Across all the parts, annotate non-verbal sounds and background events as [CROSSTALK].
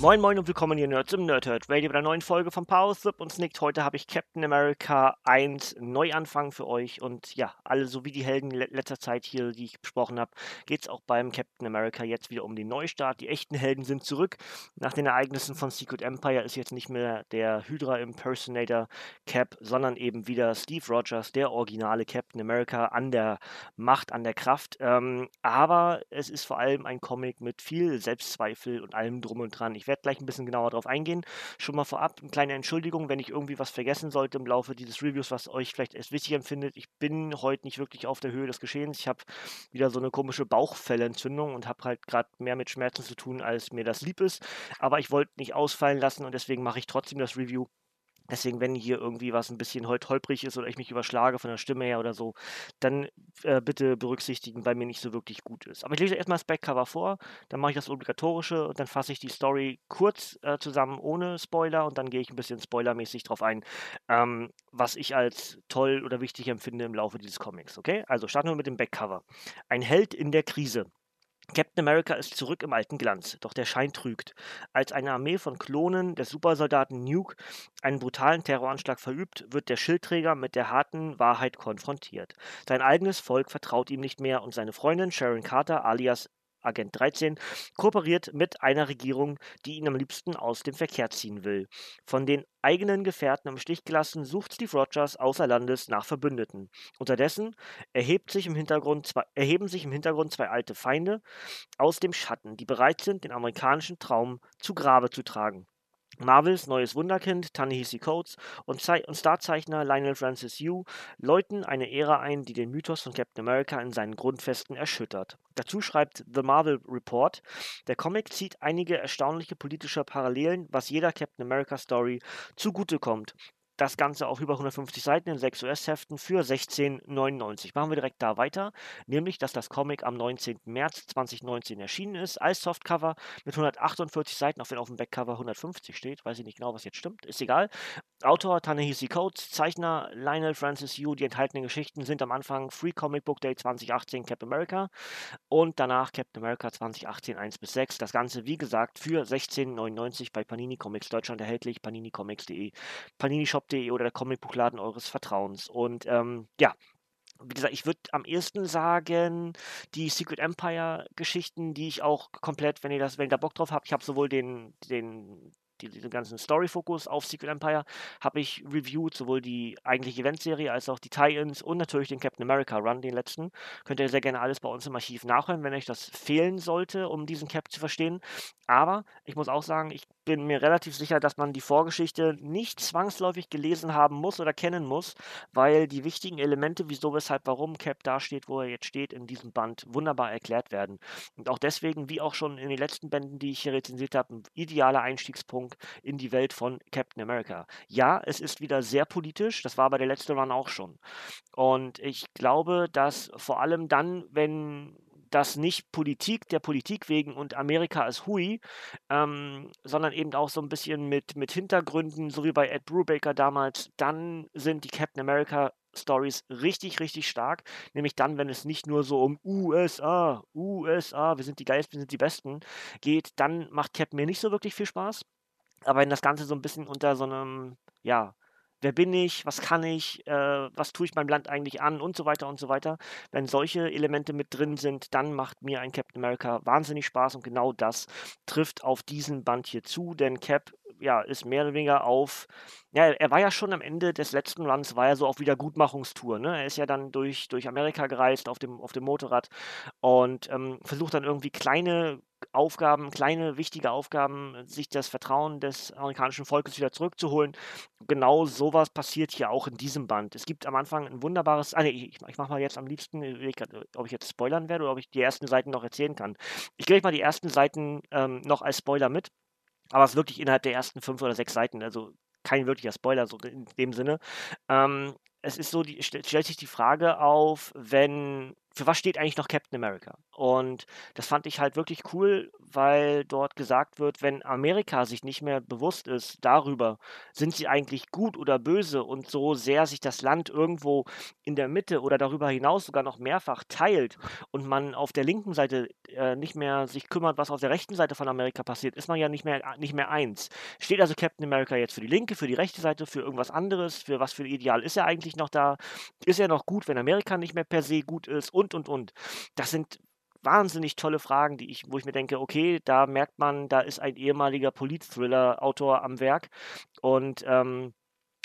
Moin Moin und willkommen hier Nerds im Nerdhurt Radio bei einer neuen Folge von Power Slip und Snicked. Heute habe ich Captain America 1 Neuanfang für euch und ja, alle so wie die Helden letzter Zeit hier, die ich besprochen habe, geht es auch beim Captain America jetzt wieder um den Neustart. Die echten Helden sind zurück. Nach den Ereignissen von Secret Empire ist jetzt nicht mehr der Hydra Impersonator Cap, sondern eben wieder Steve Rogers, der originale Captain America an der Macht, an der Kraft. Ähm, aber es ist vor allem ein Comic mit viel Selbstzweifel und allem drum und dran. Ich werde gleich ein bisschen genauer darauf eingehen. Schon mal vorab eine kleine Entschuldigung, wenn ich irgendwie was vergessen sollte im Laufe dieses Reviews, was euch vielleicht erst wichtig empfindet. Ich bin heute nicht wirklich auf der Höhe des Geschehens. Ich habe wieder so eine komische Bauchfellentzündung und habe halt gerade mehr mit Schmerzen zu tun, als mir das lieb ist. Aber ich wollte nicht ausfallen lassen und deswegen mache ich trotzdem das Review Deswegen, wenn hier irgendwie was ein bisschen hol holprig ist oder ich mich überschlage von der Stimme her oder so, dann äh, bitte berücksichtigen, weil mir nicht so wirklich gut ist. Aber ich lese erstmal das Backcover vor, dann mache ich das Obligatorische und dann fasse ich die Story kurz äh, zusammen ohne Spoiler und dann gehe ich ein bisschen spoilermäßig drauf ein, ähm, was ich als toll oder wichtig empfinde im Laufe dieses Comics. Okay? Also starten wir mit dem Backcover. Ein Held in der Krise. Captain America ist zurück im alten Glanz, doch der Schein trügt. Als eine Armee von Klonen des Supersoldaten Nuke einen brutalen Terroranschlag verübt, wird der Schildträger mit der harten Wahrheit konfrontiert. Sein eigenes Volk vertraut ihm nicht mehr und seine Freundin Sharon Carter alias Agent 13, kooperiert mit einer Regierung, die ihn am liebsten aus dem Verkehr ziehen will. Von den eigenen Gefährten im Stich gelassen, sucht Steve Rogers außer Landes nach Verbündeten. Unterdessen erhebt sich im Hintergrund zwei, erheben sich im Hintergrund zwei alte Feinde aus dem Schatten, die bereit sind, den amerikanischen Traum zu Grabe zu tragen. Marvels neues Wunderkind, Ta-Nehisi Coates und, und Starzeichner Lionel Francis Yu läuten eine Ära ein, die den Mythos von Captain America in seinen Grundfesten erschüttert. Dazu schreibt The Marvel Report, der Comic zieht einige erstaunliche politische Parallelen, was jeder Captain America Story zugutekommt. Das Ganze auf über 150 Seiten in 6 US-Heften für 16,99. Machen wir direkt da weiter, nämlich, dass das Comic am 19. März 2019 erschienen ist, als Softcover mit 148 Seiten, auch wenn auf dem Backcover 150 steht. Weiß ich nicht genau, was jetzt stimmt, ist egal. Autor Tanehisi Coates, Zeichner Lionel Francis Yu. Die enthaltenen Geschichten sind am Anfang Free Comic Book Day 2018 Captain America und danach Captain America 2018 1 bis 6. Das Ganze, wie gesagt, für 16,99 bei Panini Comics Deutschland erhältlich, paninicomics.de, Panini Shop Comic.de oder der Comicbuchladen eures Vertrauens. Und ähm, ja, wie gesagt, ich würde am ehesten sagen, die Secret Empire Geschichten, die ich auch komplett, wenn ihr das, wenn ihr da Bock drauf habt, ich habe sowohl den, den, die, diesen ganzen Story-Fokus auf Secret Empire habe ich reviewed, sowohl die eigentliche Eventserie als auch die Tie-Ins und natürlich den Captain America Run, den letzten. Könnt ihr sehr gerne alles bei uns im Archiv nachhören, wenn euch das fehlen sollte, um diesen Cap zu verstehen. Aber ich muss auch sagen, ich bin mir relativ sicher, dass man die Vorgeschichte nicht zwangsläufig gelesen haben muss oder kennen muss, weil die wichtigen Elemente, wieso, weshalb, warum Cap da steht, wo er jetzt steht, in diesem Band wunderbar erklärt werden. Und auch deswegen, wie auch schon in den letzten Bänden, die ich hier rezensiert habe, ein idealer Einstiegspunkt in die Welt von Captain America. Ja, es ist wieder sehr politisch, das war bei der letzten Run auch schon. Und ich glaube, dass vor allem dann, wenn das nicht Politik der Politik wegen und Amerika ist hui, ähm, sondern eben auch so ein bisschen mit, mit Hintergründen, so wie bei Ed Brubaker damals, dann sind die Captain America Stories richtig, richtig stark. Nämlich dann, wenn es nicht nur so um USA, USA, wir sind die geilsten, wir sind die Besten geht, dann macht Cap mir nicht so wirklich viel Spaß. Aber wenn das Ganze so ein bisschen unter so einem, ja, wer bin ich, was kann ich, äh, was tue ich meinem Land eigentlich an und so weiter und so weiter. Wenn solche Elemente mit drin sind, dann macht mir ein Captain America wahnsinnig Spaß und genau das trifft auf diesen Band hier zu, denn Cap ja, ist mehr oder weniger auf, ja, er war ja schon am Ende des letzten Runs, war er so auf Wiedergutmachungstour, ne? Er ist ja dann durch, durch Amerika gereist auf dem, auf dem Motorrad und ähm, versucht dann irgendwie kleine Aufgaben, kleine wichtige Aufgaben, sich das Vertrauen des amerikanischen Volkes wieder zurückzuholen. Genau sowas passiert hier auch in diesem Band. Es gibt am Anfang ein wunderbares, ah nee, ich, ich mache mal jetzt am liebsten, ob ich jetzt spoilern werde oder ob ich die ersten Seiten noch erzählen kann. Ich gebe euch mal die ersten Seiten ähm, noch als Spoiler mit, aber es ist wirklich innerhalb der ersten fünf oder sechs Seiten, also kein wirklicher Spoiler so in dem Sinne. Ähm, es ist so, die, stellt sich die Frage auf, wenn für was steht eigentlich noch Captain America? Und das fand ich halt wirklich cool, weil dort gesagt wird, wenn Amerika sich nicht mehr bewusst ist darüber, sind sie eigentlich gut oder böse und so sehr sich das Land irgendwo in der Mitte oder darüber hinaus sogar noch mehrfach teilt und man auf der linken Seite äh, nicht mehr sich kümmert, was auf der rechten Seite von Amerika passiert, ist man ja nicht mehr, nicht mehr eins. Steht also Captain America jetzt für die linke, für die rechte Seite, für irgendwas anderes, für was für ein Ideal ist er eigentlich noch da? Ist er noch gut, wenn Amerika nicht mehr per se gut ist? Und, und, und. Das sind wahnsinnig tolle Fragen, die ich, wo ich mir denke, okay, da merkt man, da ist ein ehemaliger Polit-Thriller-Autor am Werk und ähm,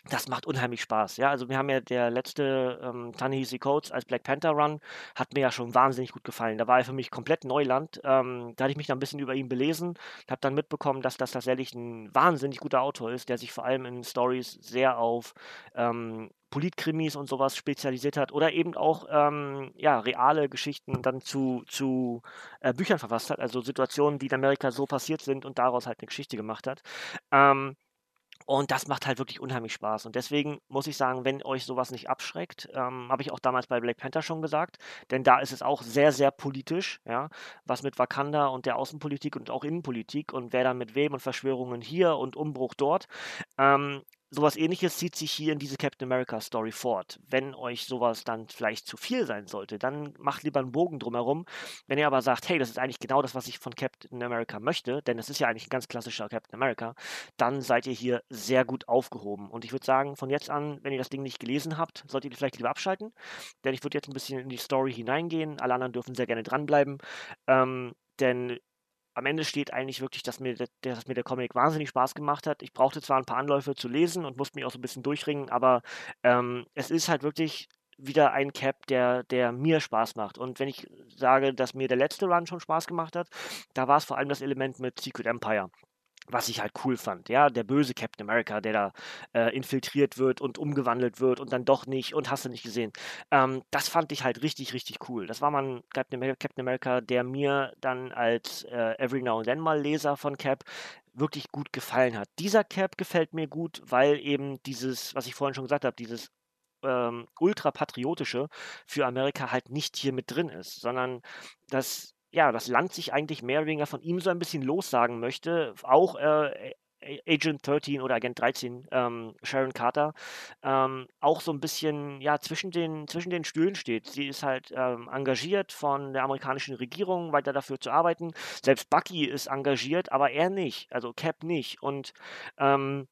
das macht unheimlich Spaß. Ja, also wir haben ja der letzte ähm, Ta-Nehisi Coates als Black Panther Run hat mir ja schon wahnsinnig gut gefallen. Da war er für mich komplett Neuland. Ähm, da hatte ich mich dann ein bisschen über ihn belesen, habe dann mitbekommen, dass das tatsächlich ein wahnsinnig guter Autor ist, der sich vor allem in Stories sehr auf ähm, Politkrimis und sowas spezialisiert hat oder eben auch ähm, ja, reale Geschichten dann zu, zu äh, Büchern verfasst hat, also Situationen, die in Amerika so passiert sind und daraus halt eine Geschichte gemacht hat. Ähm, und das macht halt wirklich unheimlich Spaß. Und deswegen muss ich sagen, wenn euch sowas nicht abschreckt, ähm, habe ich auch damals bei Black Panther schon gesagt, denn da ist es auch sehr, sehr politisch, ja, was mit Wakanda und der Außenpolitik und auch Innenpolitik und wer dann mit wem und Verschwörungen hier und Umbruch dort. Ähm, sowas ähnliches zieht sich hier in diese Captain America Story fort. Wenn euch sowas dann vielleicht zu viel sein sollte, dann macht lieber einen Bogen drumherum. Wenn ihr aber sagt, hey, das ist eigentlich genau das, was ich von Captain America möchte, denn es ist ja eigentlich ein ganz klassischer Captain America, dann seid ihr hier sehr gut aufgehoben. Und ich würde sagen, von jetzt an, wenn ihr das Ding nicht gelesen habt, solltet ihr vielleicht lieber abschalten, denn ich würde jetzt ein bisschen in die Story hineingehen. Alle anderen dürfen sehr gerne dranbleiben. Ähm, denn am Ende steht eigentlich wirklich, dass mir, der, dass mir der Comic wahnsinnig Spaß gemacht hat. Ich brauchte zwar ein paar Anläufe zu lesen und musste mich auch so ein bisschen durchringen, aber ähm, es ist halt wirklich wieder ein Cap, der, der mir Spaß macht. Und wenn ich sage, dass mir der letzte Run schon Spaß gemacht hat, da war es vor allem das Element mit Secret Empire was ich halt cool fand, ja, der böse Captain America, der da äh, infiltriert wird und umgewandelt wird und dann doch nicht und hast du nicht gesehen. Ähm, das fand ich halt richtig, richtig cool. Das war mal Captain America, der mir dann als äh, Every Now and Then mal Leser von Cap wirklich gut gefallen hat. Dieser Cap gefällt mir gut, weil eben dieses, was ich vorhin schon gesagt habe, dieses ähm, ultrapatriotische für Amerika halt nicht hier mit drin ist, sondern das ja, das Land sich eigentlich mehr oder weniger von ihm so ein bisschen lossagen möchte. Auch äh, Agent 13 oder Agent 13, ähm, Sharon Carter, ähm, auch so ein bisschen ja, zwischen, den, zwischen den Stühlen steht. Sie ist halt ähm, engagiert von der amerikanischen Regierung, weiter dafür zu arbeiten. Selbst Bucky ist engagiert, aber er nicht, also Cap nicht. Und ähm,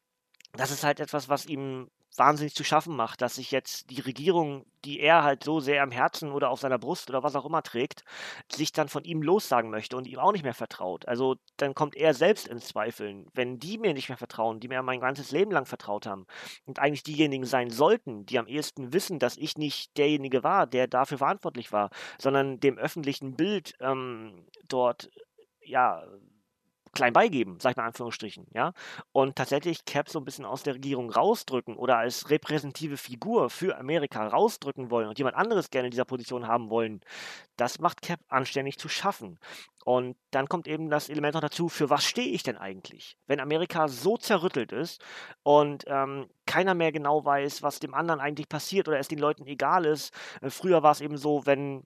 das ist halt etwas, was ihm wahnsinnig zu schaffen macht, dass sich jetzt die Regierung, die er halt so sehr am Herzen oder auf seiner Brust oder was auch immer trägt, sich dann von ihm lossagen möchte und ihm auch nicht mehr vertraut. Also dann kommt er selbst ins Zweifeln. Wenn die mir nicht mehr vertrauen, die mir mein ganzes Leben lang vertraut haben und eigentlich diejenigen sein sollten, die am ehesten wissen, dass ich nicht derjenige war, der dafür verantwortlich war, sondern dem öffentlichen Bild ähm, dort ja klein beigeben, sag ich mal in Anführungsstrichen, ja, und tatsächlich Cap so ein bisschen aus der Regierung rausdrücken oder als repräsentative Figur für Amerika rausdrücken wollen und jemand anderes gerne in dieser Position haben wollen, das macht Cap anständig zu schaffen. Und dann kommt eben das Element noch dazu, für was stehe ich denn eigentlich? Wenn Amerika so zerrüttelt ist und ähm, keiner mehr genau weiß, was dem anderen eigentlich passiert oder es den Leuten egal ist. Äh, früher war es eben so, wenn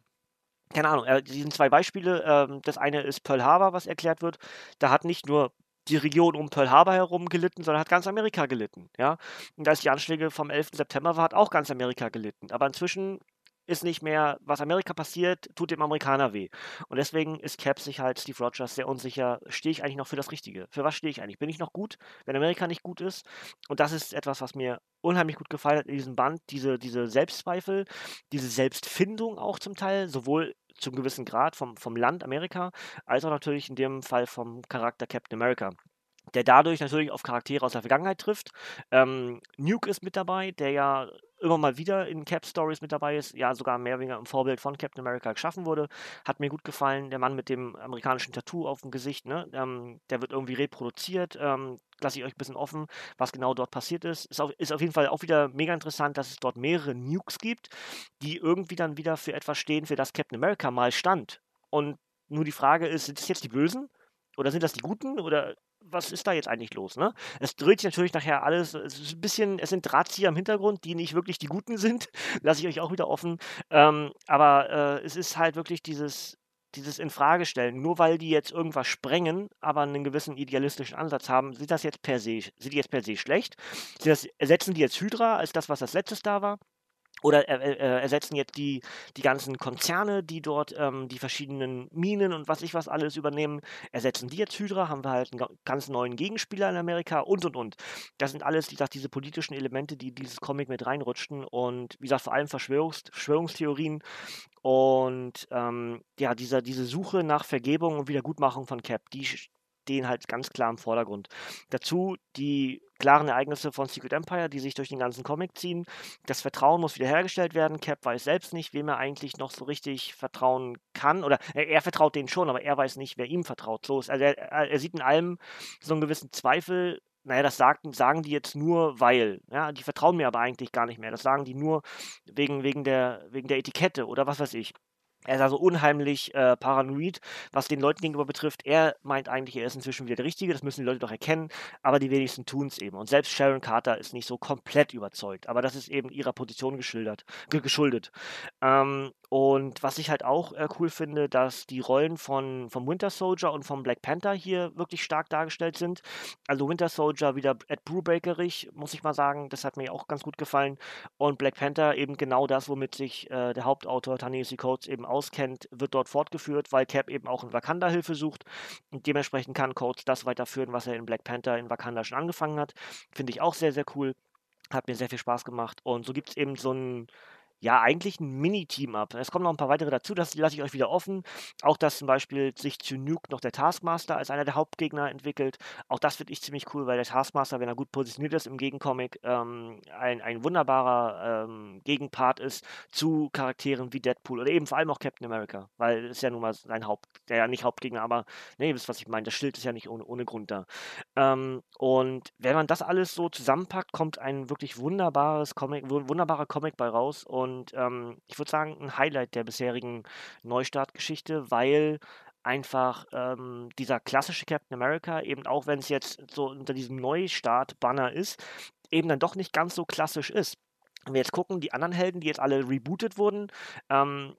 keine Ahnung, äh, die sind zwei Beispiele. Ähm, das eine ist Pearl Harbor, was erklärt wird. Da hat nicht nur die Region um Pearl Harbor herum gelitten, sondern hat ganz Amerika gelitten. Ja? Und als die Anschläge vom 11. September war, hat auch ganz Amerika gelitten. Aber inzwischen ist nicht mehr, was Amerika passiert, tut dem Amerikaner weh. Und deswegen ist Cap sich halt Steve Rogers sehr unsicher, stehe ich eigentlich noch für das Richtige? Für was stehe ich eigentlich? Bin ich noch gut, wenn Amerika nicht gut ist? Und das ist etwas, was mir unheimlich gut gefallen hat in diesem Band, diese, diese Selbstzweifel, diese Selbstfindung auch zum Teil, sowohl zum gewissen Grad vom, vom Land Amerika, als auch natürlich in dem Fall vom Charakter Captain America. der dadurch natürlich auf Charaktere aus der Vergangenheit trifft. Ähm, Nuke ist mit dabei, der ja immer mal wieder in Cap Stories mit dabei ist, ja sogar mehr oder weniger im Vorbild von Captain America geschaffen wurde. Hat mir gut gefallen. Der Mann mit dem amerikanischen Tattoo auf dem Gesicht, ne? Ähm, der wird irgendwie reproduziert. Ähm, Lasse ich euch ein bisschen offen, was genau dort passiert ist. Ist auf, ist auf jeden Fall auch wieder mega interessant, dass es dort mehrere Nukes gibt, die irgendwie dann wieder für etwas stehen, für das Captain America mal stand. Und nur die Frage ist, sind es jetzt die Bösen? Oder sind das die Guten? Oder was ist da jetzt eigentlich los, ne? Es dreht sich natürlich nachher alles, es ist ein bisschen, es sind Drahtzieher im Hintergrund, die nicht wirklich die Guten sind, [LAUGHS] lasse ich euch auch wieder offen. Ähm, aber äh, es ist halt wirklich dieses, dieses Infragestellen. Nur weil die jetzt irgendwas sprengen, aber einen gewissen idealistischen Ansatz haben, sind das jetzt per se, sind die jetzt per se schlecht? Das, ersetzen die jetzt Hydra als das, was als letztes da war? Oder äh, ersetzen jetzt die, die ganzen Konzerne, die dort ähm, die verschiedenen Minen und was ich was alles übernehmen, ersetzen die jetzt Hydra, haben wir halt einen ganz neuen Gegenspieler in Amerika und und und. Das sind alles, wie gesagt, diese politischen Elemente, die dieses Comic mit reinrutschten und wie gesagt, vor allem Verschwörungs Verschwörungstheorien und ähm, ja, dieser, diese Suche nach Vergebung und Wiedergutmachung von Cap, die stehen halt ganz klar im Vordergrund. Dazu die klaren Ereignisse von Secret Empire, die sich durch den ganzen Comic ziehen. Das Vertrauen muss wiederhergestellt werden. Cap weiß selbst nicht, wem er eigentlich noch so richtig vertrauen kann. Oder er, er vertraut denen schon, aber er weiß nicht, wer ihm vertraut. So ist, also er, er sieht in allem so einen gewissen Zweifel naja, das sagten, sagen die jetzt nur, weil. Ja, die vertrauen mir aber eigentlich gar nicht mehr. Das sagen die nur wegen, wegen, der, wegen der Etikette oder was weiß ich. Er ist also unheimlich äh, paranoid, was den Leuten gegenüber betrifft. Er meint eigentlich, er ist inzwischen wieder der Richtige, das müssen die Leute doch erkennen, aber die wenigsten tun es eben. Und selbst Sharon Carter ist nicht so komplett überzeugt, aber das ist eben ihrer Position geschildert, geschuldet. Ähm, und was ich halt auch äh, cool finde, dass die Rollen von vom Winter Soldier und vom Black Panther hier wirklich stark dargestellt sind. Also Winter Soldier wieder Ed Brubakerig, muss ich mal sagen, das hat mir auch ganz gut gefallen. Und Black Panther eben genau das, womit sich äh, der Hauptautor Tanesi Coates eben auskennt, wird dort fortgeführt, weil Cap eben auch in Wakanda Hilfe sucht. Und dementsprechend kann Coates das weiterführen, was er in Black Panther in Wakanda schon angefangen hat. Finde ich auch sehr, sehr cool. Hat mir sehr viel Spaß gemacht. Und so gibt es eben so ein ja, eigentlich ein Mini-Team-Up. Es kommen noch ein paar weitere dazu, das lasse ich euch wieder offen. Auch, dass zum Beispiel sich zu Nuke noch der Taskmaster als einer der Hauptgegner entwickelt. Auch das finde ich ziemlich cool, weil der Taskmaster, wenn er gut positioniert ist im Gegencomic, ähm, ein, ein wunderbarer ähm, Gegenpart ist zu Charakteren wie Deadpool oder eben vor allem auch Captain America, weil es ja nun mal sein Haupt, der ja nicht Hauptgegner, aber ne, ihr wisst, was ich meine, das Schild ist ja nicht ohne, ohne Grund da. Ähm, und wenn man das alles so zusammenpackt, kommt ein wirklich wunderbares Comic, wunderbarer Comic bei raus und und ähm, ich würde sagen, ein Highlight der bisherigen Neustartgeschichte, weil einfach ähm, dieser klassische Captain America, eben auch wenn es jetzt so unter diesem Neustart-Banner ist, eben dann doch nicht ganz so klassisch ist. Wenn wir jetzt gucken, die anderen Helden, die jetzt alle rebootet wurden, ähm,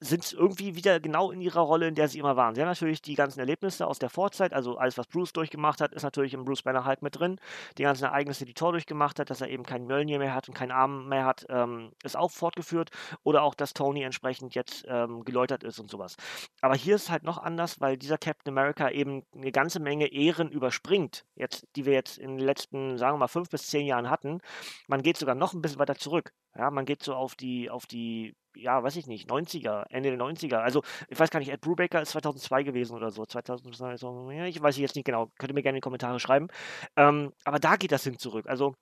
sind irgendwie wieder genau in ihrer Rolle, in der sie immer waren. Sie haben natürlich die ganzen Erlebnisse aus der Vorzeit, also alles, was Bruce durchgemacht hat, ist natürlich im Bruce Banner halt mit drin. Die ganzen Ereignisse, die Thor durchgemacht hat, dass er eben keinen Mjölnir mehr hat und keinen Arm mehr hat, ähm, ist auch fortgeführt. Oder auch, dass Tony entsprechend jetzt ähm, geläutert ist und sowas. Aber hier ist es halt noch anders, weil dieser Captain America eben eine ganze Menge Ehren überspringt, jetzt, die wir jetzt in den letzten, sagen wir mal, fünf bis zehn Jahren hatten. Man geht sogar noch ein bisschen weiter zurück. Ja, man geht so auf die, auf die ja, weiß ich nicht, 90er, Ende der 90er. Also, ich weiß gar nicht, Ed Brubaker ist 2002 gewesen oder so. 2002, so, ja, ich weiß jetzt nicht genau. Könnt ihr mir gerne in die Kommentare schreiben. Ähm, aber da geht das hin zurück. Also,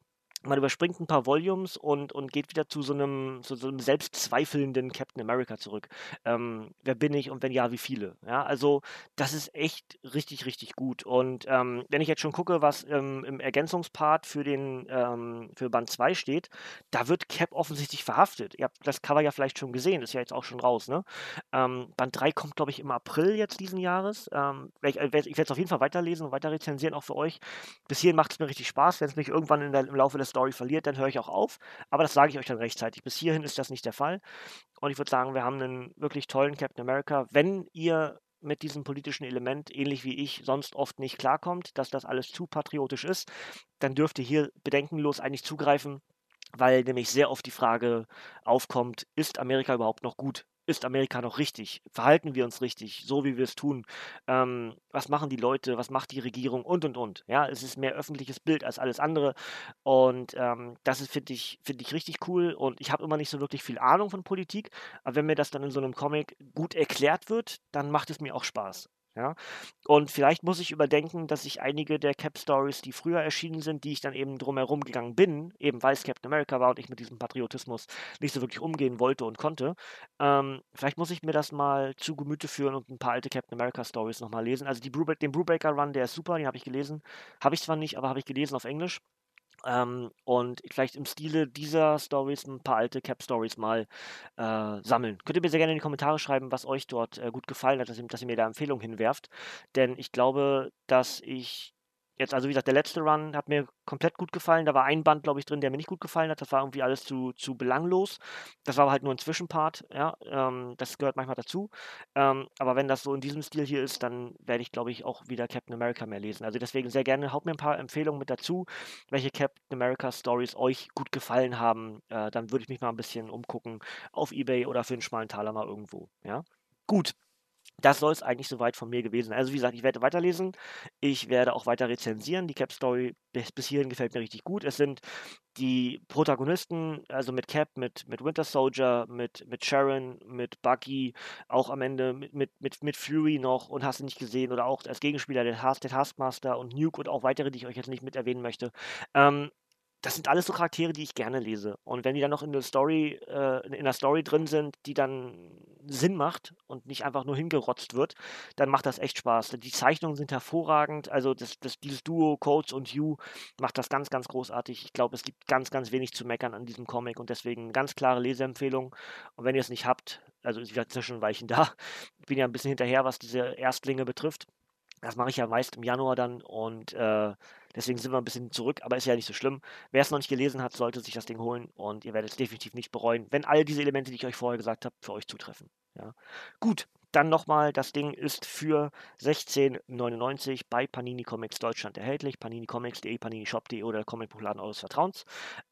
man überspringt ein paar Volumes und, und geht wieder zu so einem, zu so einem selbstzweifelnden Captain America zurück. Ähm, wer bin ich und wenn ja, wie viele? Ja, also das ist echt richtig, richtig gut. Und ähm, wenn ich jetzt schon gucke, was ähm, im Ergänzungspart für den ähm, für Band 2 steht, da wird Cap offensichtlich verhaftet. Ihr habt das Cover ja vielleicht schon gesehen, ist ja jetzt auch schon raus, ne? Ähm, Band 3 kommt, glaube ich, im April jetzt diesen Jahres. Ähm, ich, ich werde es auf jeden Fall weiterlesen und weiter rezensieren, auch für euch. Bis hierhin macht es mir richtig Spaß, wenn es mich irgendwann der, im Laufe des Story verliert, dann höre ich auch auf. Aber das sage ich euch dann rechtzeitig. Bis hierhin ist das nicht der Fall. Und ich würde sagen, wir haben einen wirklich tollen Captain America. Wenn ihr mit diesem politischen Element, ähnlich wie ich, sonst oft nicht klarkommt, dass das alles zu patriotisch ist, dann dürft ihr hier bedenkenlos eigentlich zugreifen, weil nämlich sehr oft die Frage aufkommt, ist Amerika überhaupt noch gut? ist Amerika noch richtig? Verhalten wir uns richtig, so wie wir es tun? Ähm, was machen die Leute? Was macht die Regierung? Und, und, und. Ja, es ist mehr öffentliches Bild als alles andere. Und ähm, das finde ich, find ich richtig cool. Und ich habe immer nicht so wirklich viel Ahnung von Politik. Aber wenn mir das dann in so einem Comic gut erklärt wird, dann macht es mir auch Spaß. Ja? Und vielleicht muss ich überdenken, dass ich einige der Cap-Stories, die früher erschienen sind, die ich dann eben drumherum gegangen bin, eben weil es Captain America war und ich mit diesem Patriotismus nicht so wirklich umgehen wollte und konnte, ähm, vielleicht muss ich mir das mal zu Gemüte führen und ein paar alte Captain America-Stories nochmal lesen. Also die Bru den Brubaker-Run, der ist super, den habe ich gelesen. Habe ich zwar nicht, aber habe ich gelesen auf Englisch. Ähm, und vielleicht im Stile dieser Stories ein paar alte Cap-Stories mal äh, sammeln. Könnt ihr mir sehr gerne in die Kommentare schreiben, was euch dort äh, gut gefallen hat, dass ihr, dass ihr mir da Empfehlungen hinwerft. Denn ich glaube, dass ich Jetzt, also wie gesagt, der letzte Run hat mir komplett gut gefallen. Da war ein Band, glaube ich, drin, der mir nicht gut gefallen hat. Das war irgendwie alles zu, zu belanglos. Das war halt nur ein Zwischenpart, ja. Ähm, das gehört manchmal dazu. Ähm, aber wenn das so in diesem Stil hier ist, dann werde ich, glaube ich, auch wieder Captain America mehr lesen. Also deswegen sehr gerne, haut mir ein paar Empfehlungen mit dazu, welche Captain America Stories euch gut gefallen haben. Äh, dann würde ich mich mal ein bisschen umgucken auf Ebay oder für einen schmalen Taler mal irgendwo, ja. Gut, das soll es eigentlich soweit von mir gewesen sein. Also wie gesagt, ich werde weiterlesen. Ich werde auch weiter rezensieren. Die Cap Story bis, hierhin gefällt mir richtig gut. Es sind die Protagonisten, also mit Cap, mit, mit Winter Soldier, mit, mit Sharon, mit Bucky, auch am Ende mit, mit, mit, Fury noch und hast du nicht gesehen oder auch als Gegenspieler der, Task, Taskmaster und Nuke und auch weitere, die ich euch jetzt nicht mit erwähnen möchte. Ähm, das sind alles so Charaktere, die ich gerne lese. Und wenn die dann noch in der Story, äh, in der Story drin sind, die dann Sinn macht und nicht einfach nur hingerotzt wird, dann macht das echt Spaß. Die Zeichnungen sind hervorragend. Also das, das, dieses Duo Coates und Hugh macht das ganz, ganz großartig. Ich glaube, es gibt ganz, ganz wenig zu meckern an diesem Comic und deswegen ganz klare Leseempfehlung. Und wenn ihr es nicht habt, also ich werde schon Weichen [LAUGHS] da, bin ja ein bisschen hinterher, was diese Erstlinge betrifft. Das mache ich ja meist im Januar dann und äh, deswegen sind wir ein bisschen zurück, aber ist ja nicht so schlimm. Wer es noch nicht gelesen hat, sollte sich das Ding holen und ihr werdet es definitiv nicht bereuen, wenn all diese Elemente, die ich euch vorher gesagt habe, für euch zutreffen. Ja. Gut, dann nochmal, das Ding ist für 16,99 bei Panini Comics Deutschland erhältlich. paninicomics.de, paninishop.de oder Comicbuchladen eures Vertrauens.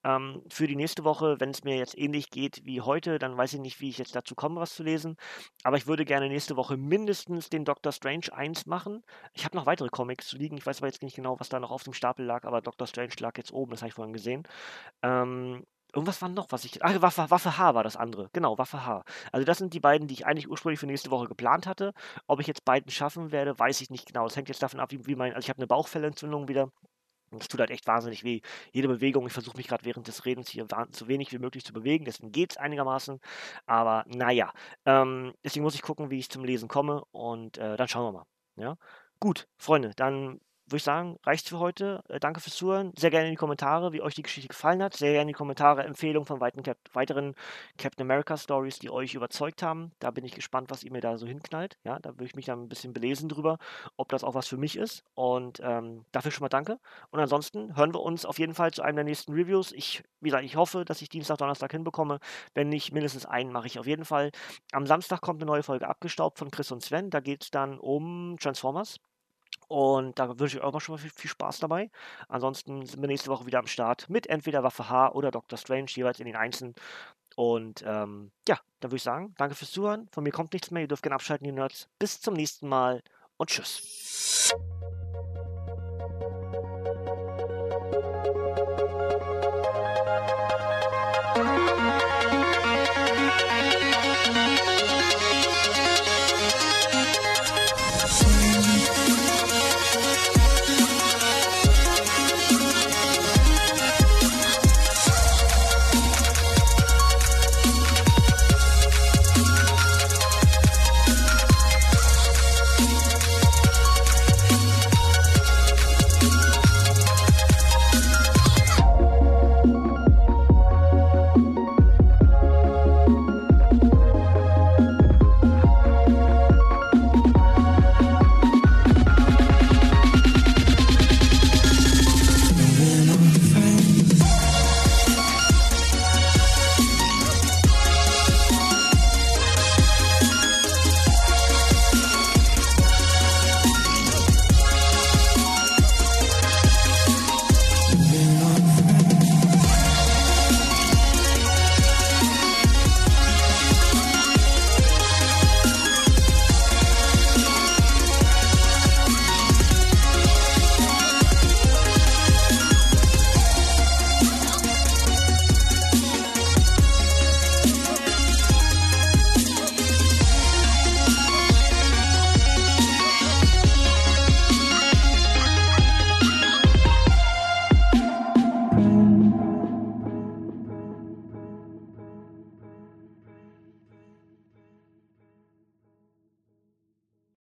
Ähm, für die nächste Woche, wenn es mir jetzt ähnlich geht wie heute, dann weiß ich nicht, wie ich jetzt dazu komme, was zu lesen. Aber ich würde gerne nächste Woche mindestens den Doctor Strange 1 machen. Ich habe noch weitere Comics zu liegen. Ich weiß aber jetzt nicht genau, was da noch auf dem Stapel lag, aber Doctor Strange lag jetzt oben, das habe ich vorhin gesehen. Ähm, Irgendwas war noch, was ich. Ach, Waffe, Waffe H war das andere. Genau, Waffe H. Also, das sind die beiden, die ich eigentlich ursprünglich für nächste Woche geplant hatte. Ob ich jetzt beiden schaffen werde, weiß ich nicht genau. Es hängt jetzt davon ab, wie, wie mein. Also, ich habe eine Bauchfellentzündung wieder. Es tut halt echt wahnsinnig weh. Jede Bewegung, ich versuche mich gerade während des Redens hier so wenig wie möglich zu bewegen, deswegen geht es einigermaßen. Aber naja, ähm, deswegen muss ich gucken, wie ich zum Lesen komme und äh, dann schauen wir mal. Ja? Gut, Freunde, dann würde ich sagen, reicht für heute. Äh, danke fürs Zuhören. Sehr gerne in die Kommentare, wie euch die Geschichte gefallen hat. Sehr gerne in die Kommentare Empfehlungen von weiteren, Cap weiteren Captain America Stories, die euch überzeugt haben. Da bin ich gespannt, was ihr mir da so hinknallt. Ja, da würde ich mich dann ein bisschen belesen drüber, ob das auch was für mich ist. Und ähm, dafür schon mal danke. Und ansonsten hören wir uns auf jeden Fall zu einem der nächsten Reviews. Ich, wie gesagt, ich hoffe, dass ich Dienstag, Donnerstag hinbekomme. Wenn nicht, mindestens einen mache ich auf jeden Fall. Am Samstag kommt eine neue Folge abgestaubt von Chris und Sven. Da geht es dann um Transformers. Und da wünsche ich euch auch schon mal viel, viel, Spaß dabei. Ansonsten sind wir nächste Woche wieder am Start mit entweder Waffe H oder Dr. Strange, jeweils in den Einzelnen. Und ähm, ja, dann würde ich sagen, danke fürs Zuhören. Von mir kommt nichts mehr. Ihr dürft gerne abschalten, ihr Nerds. Bis zum nächsten Mal und tschüss.